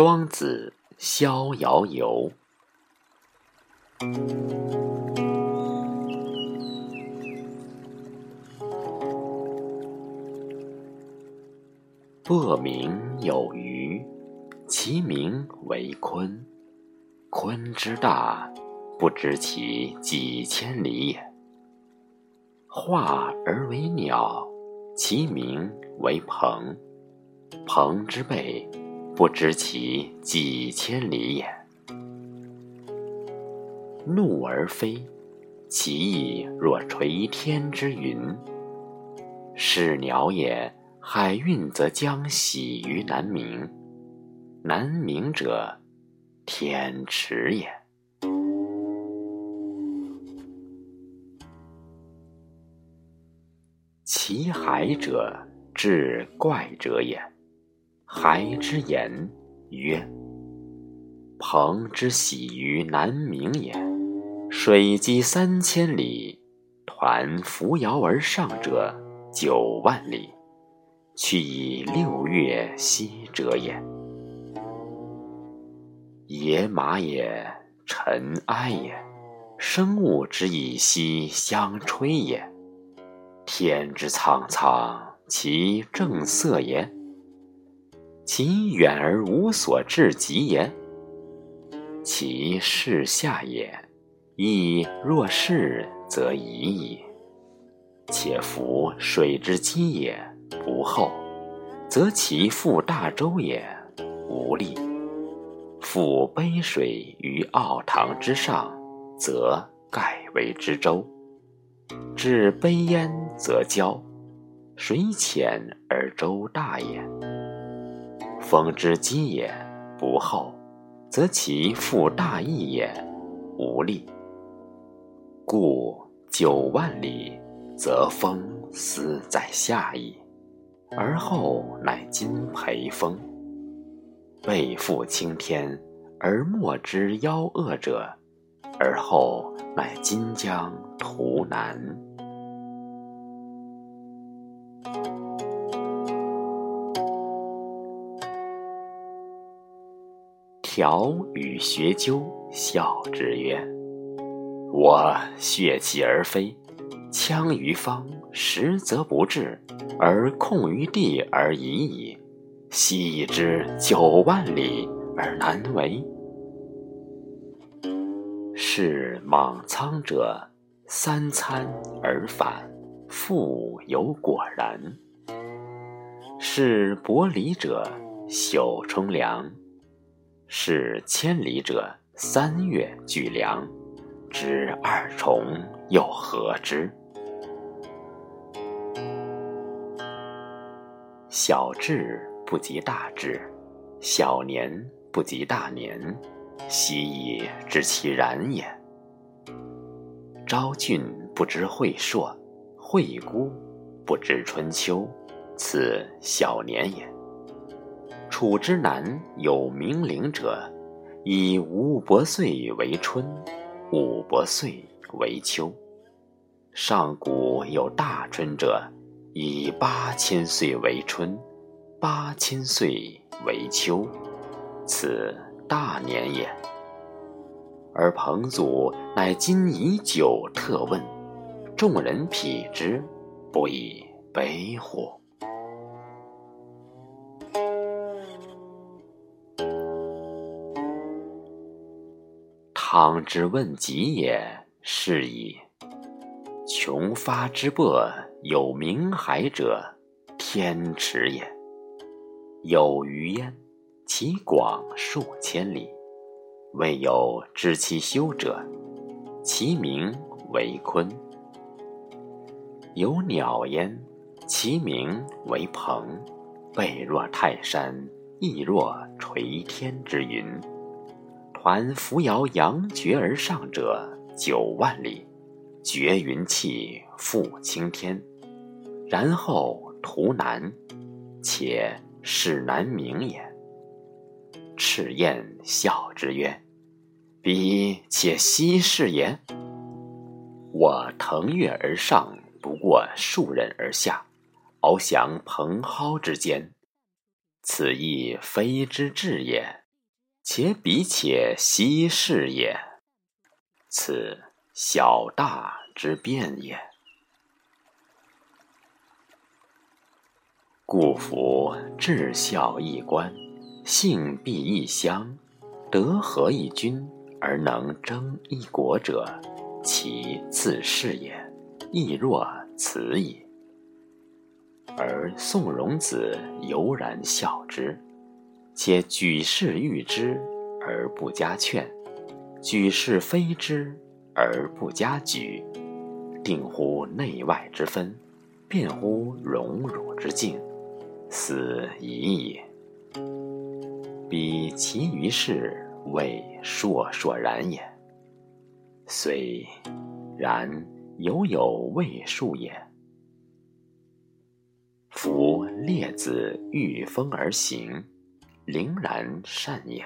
庄子《逍遥游》。薄名有鱼，其名为鲲。鲲之大，不知其几千里也。化而为鸟，其名为鹏。鹏之背，不知其几千里也。怒而飞，其翼若垂天之云。是鸟也，海运则将徙于南冥。南冥者，天池也。其海者，志怪者也。孩之言曰：“鹏之徙于南冥也。水击三千里，抟扶摇而上者九万里，去以六月息者也。野马也，尘埃也，生物之以息相吹也。天之苍苍，其正色也。”其远而无所至极也，其视下也，亦若是则已矣。且夫水之积也，不厚，则其覆大舟也，无力；覆杯水于奥堂之上，则盖为之舟。至杯焉，则交。水浅而舟大也。风之积也，不厚，则其负大翼也，无力。故九万里，则风斯在下矣，而后乃今培风。背负青天而莫之夭峨者，而后乃今将图南。条与学究笑之曰：“我血气而飞，枪于方，实则不至，而控于地而已矣。昔已之九万里而难为。是莽苍者，三餐而返，复有果然；是薄离者，宿冲凉。”是千里者，三月具粮，知二重又何之？小智不及大智，小年不及大年，昔已知其然也。昭俊不知晦朔，惠姑不知春秋，此小年也。楚之南有冥陵者，以五百岁为春，五百岁为秋；上古有大春者，以八千岁为春，八千岁为秋，此大年也。而彭祖乃今以久特问，众人匹之，不以悲乎？汤之问疾也，是矣。穷发之擘有冥海者，天池也。有余焉，其广数千里，未有知其修者。其名为鲲。有鸟焉，其名为鹏，背若泰山，翼若垂天之云。抟扶摇扬绝而上者九万里，绝云气，覆青天，然后图南，且是南冥也。赤焰笑之曰：“彼且奚是也？我腾跃而上，不过数仞而下，翱翔蓬蒿之间，此亦非之至也。”且彼且奚是也？此小大之变也。故夫至孝一官，性必异乡，德合一君，而能争一国者，其自是也，亦若此矣。而宋荣子犹然笑之。且举世誉之而不加劝，举世非之而不加沮，定乎内外之分，辩乎荣辱之境，斯已矣。彼其余事谓烁烁然也。虽然，犹有未数也。夫列子御风而行。陵然善也，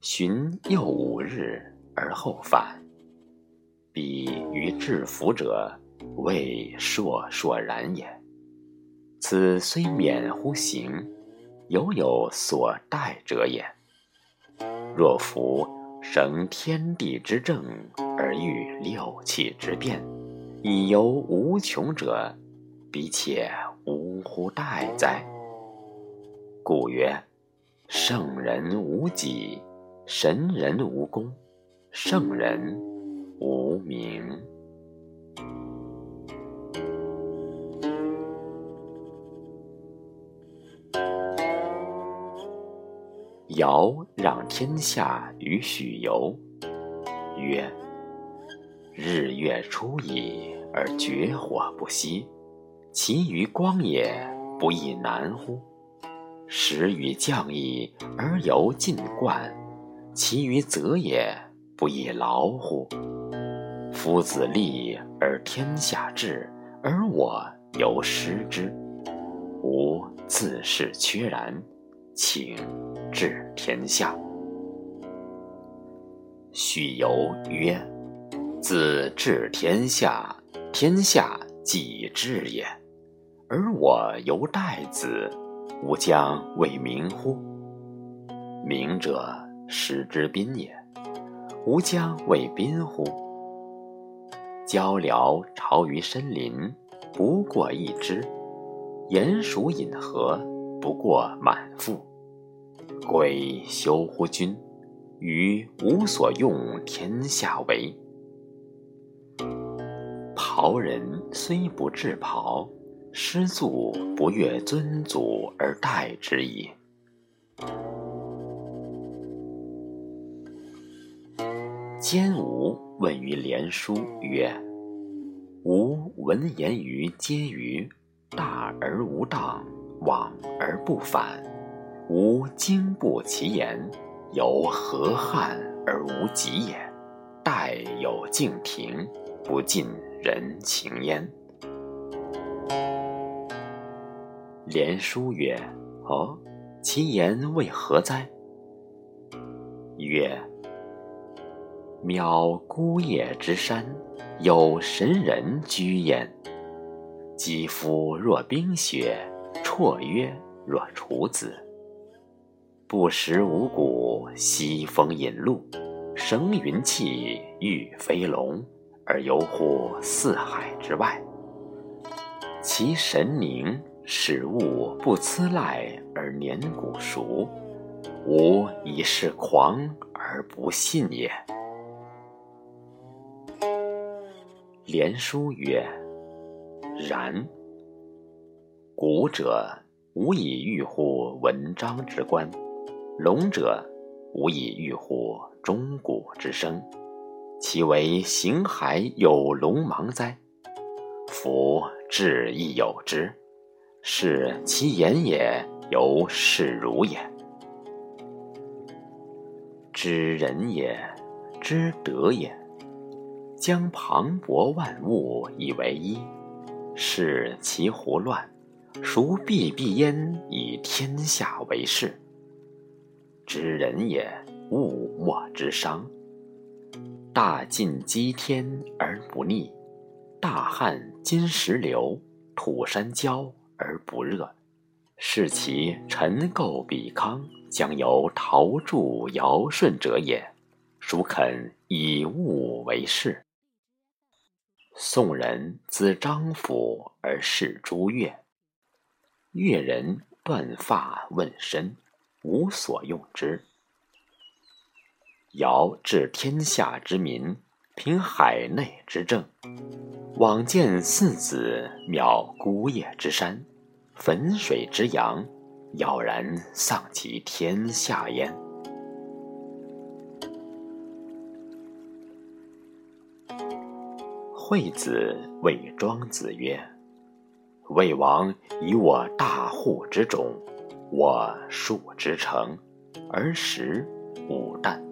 寻又五日而后返。彼于至福者，谓烁烁然也。此虽免乎行，犹有所待者也。若夫绳天地之正，而欲六气之变，以游无穷者，彼且无乎待哉？故曰。圣人无己，神人无功，圣人无名。尧让天下于许由，曰：“日月出矣，而绝火不息，其余光也不亦难乎？”时雨降矣，而犹进冠，其余则也不亦劳乎？夫子立而天下治，而我犹失之，吾自是缺然，请治天下。许由曰：“自治天下，天下既治也，而我犹待子。”吾将为民乎？民者，时之宾也。吾将为宾乎？鹪鹩巢于深林，不过一枝；鼹鼠饮河，不过满腹。鬼休乎君！予无所用，天下为。袍人虽不至袍。师祖不越尊祖而待之矣。兼吾问于连书曰：“吾闻言于嗟余，大而无当，往而不返。吾经不其言，犹何憾而无及也？待有敬亭，不近人情焉。”连书曰：“哦，其言为何哉？”曰：“渺孤野之山，有神人居焉。肌肤若冰雪，绰约若处子。不食五谷，西风饮露，生云气，御飞龙，而游乎四海之外。其神明。”使物不滋赖而年古熟，吾以是狂而不信也。连书曰：“然。古者无以喻乎文章之观，龙者无以喻乎钟鼓之声。其为形骸有龙芒哉？夫志亦有之。”是其言也，犹是如也。知人也，知德也，将磅礴万物以为一，视其胡乱，孰必必焉以天下为事？知人也，物莫之伤。大尽积天而不逆，大旱金石流，土山焦。而不热，是其臣垢比康，将由陶铸尧舜者也。孰肯以物为事？宋人自张府而视朱越，越人断发问身，无所用之。尧治天下之民，凭海内之政，往见四子渺孤叶之山，汾水之阳，杳然丧其天下焉。惠子谓庄子曰：“魏王以我大户之种，我数之成，而食无啖。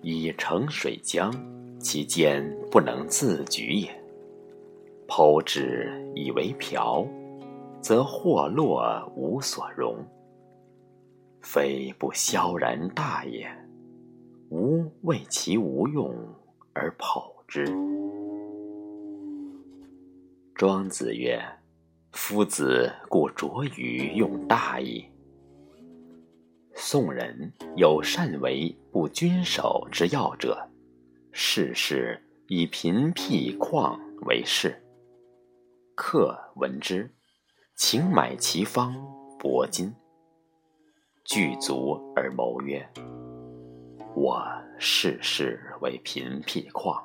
以成水浆，其间不能自举也。剖之以为瓢，则或落无所容。非不萧然大也，吾为其无用而剖之。”庄子曰：“夫子故拙于用大矣。”宋人有善为不君守之要者，世事以贫僻旷为事。客闻之，请买其方帛金，具足而谋曰：“我世事为贫僻旷，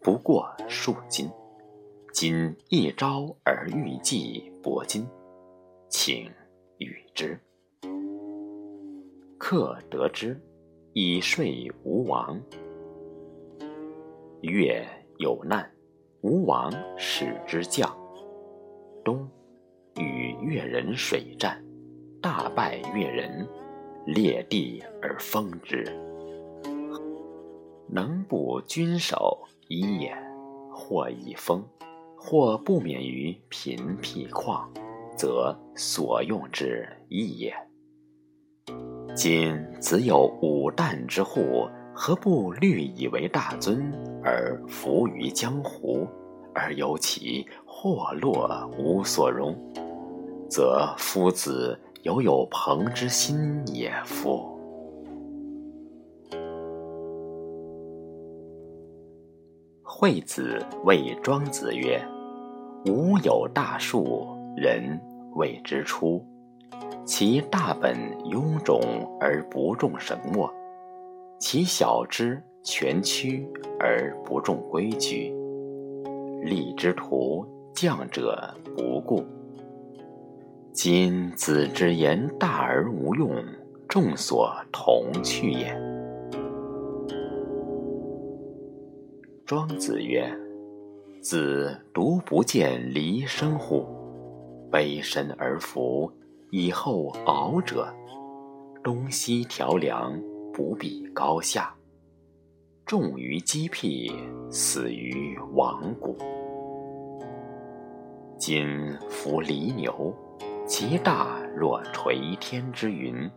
不过数金。今一朝而欲计帛金，请与之。”客得之，以税吴王。越有难，吴王使之将。冬，与越人水战，大败越人，裂地而封之。能不君守一也，或以封，或不免于贫僻旷，则所用之义也。今子有五旦之户，何不虑以为大尊，而服于江湖，而由其祸落无所容？则夫子犹有朋之心也夫。惠子谓庄子曰：“吾有大树，人谓之出。”其大本臃肿而不重绳墨，其小之蜷曲而不重规矩。立之徒，将者不顾。今子之言大而无用，众所同去也。庄子曰：“子独不见离生乎？卑身而伏。”以后敖者，东西调梁，不比高下。重于鸡辟，死于亡谷。今夫离牛，其大若垂天之云，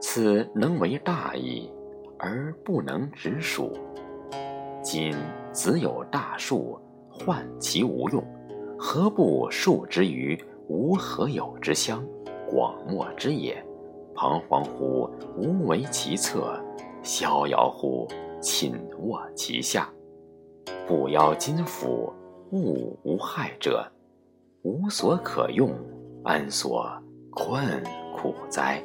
此能为大矣，而不能直属。今子有大树，患其无用，何不树之于无何有之乡？广漠之野，彷徨乎无为其策逍遥乎寝卧其下。不邀金斧勿无害者无所可用安所困苦哉？